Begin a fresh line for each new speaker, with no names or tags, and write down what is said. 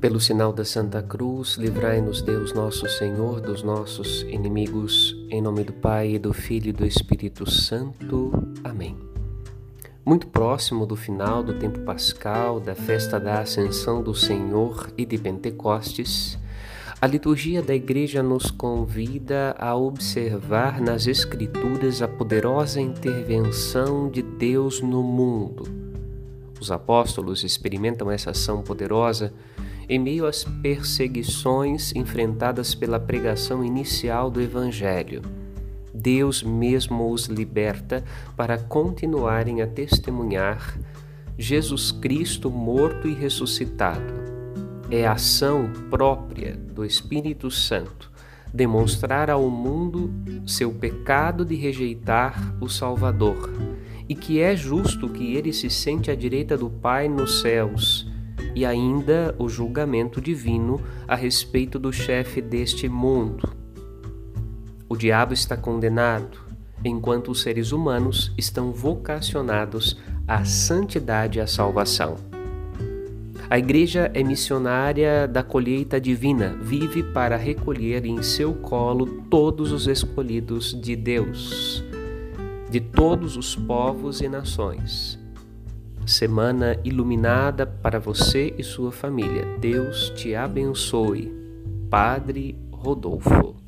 Pelo sinal da Santa Cruz, livrai-nos Deus nosso Senhor dos nossos inimigos, em nome do Pai, do Filho e do Espírito Santo. Amém. Muito próximo do final do tempo pascal, da festa da Ascensão do Senhor e de Pentecostes, a liturgia da Igreja nos convida a observar nas Escrituras a poderosa intervenção de Deus no mundo. Os apóstolos experimentam essa ação poderosa em meio às perseguições enfrentadas pela pregação inicial do Evangelho. Deus mesmo os liberta para continuarem a testemunhar Jesus Cristo morto e ressuscitado. É a ação própria do Espírito Santo demonstrar ao mundo seu pecado de rejeitar o Salvador e que é justo que ele se sente à direita do Pai nos céus e ainda o julgamento divino a respeito do chefe deste mundo. O diabo está condenado, enquanto os seres humanos estão vocacionados à santidade e à salvação. A igreja é missionária da colheita divina, vive para recolher em seu colo todos os escolhidos de Deus, de todos os povos e nações semana iluminada para você e sua família. Deus te abençoe. Padre Rodolfo.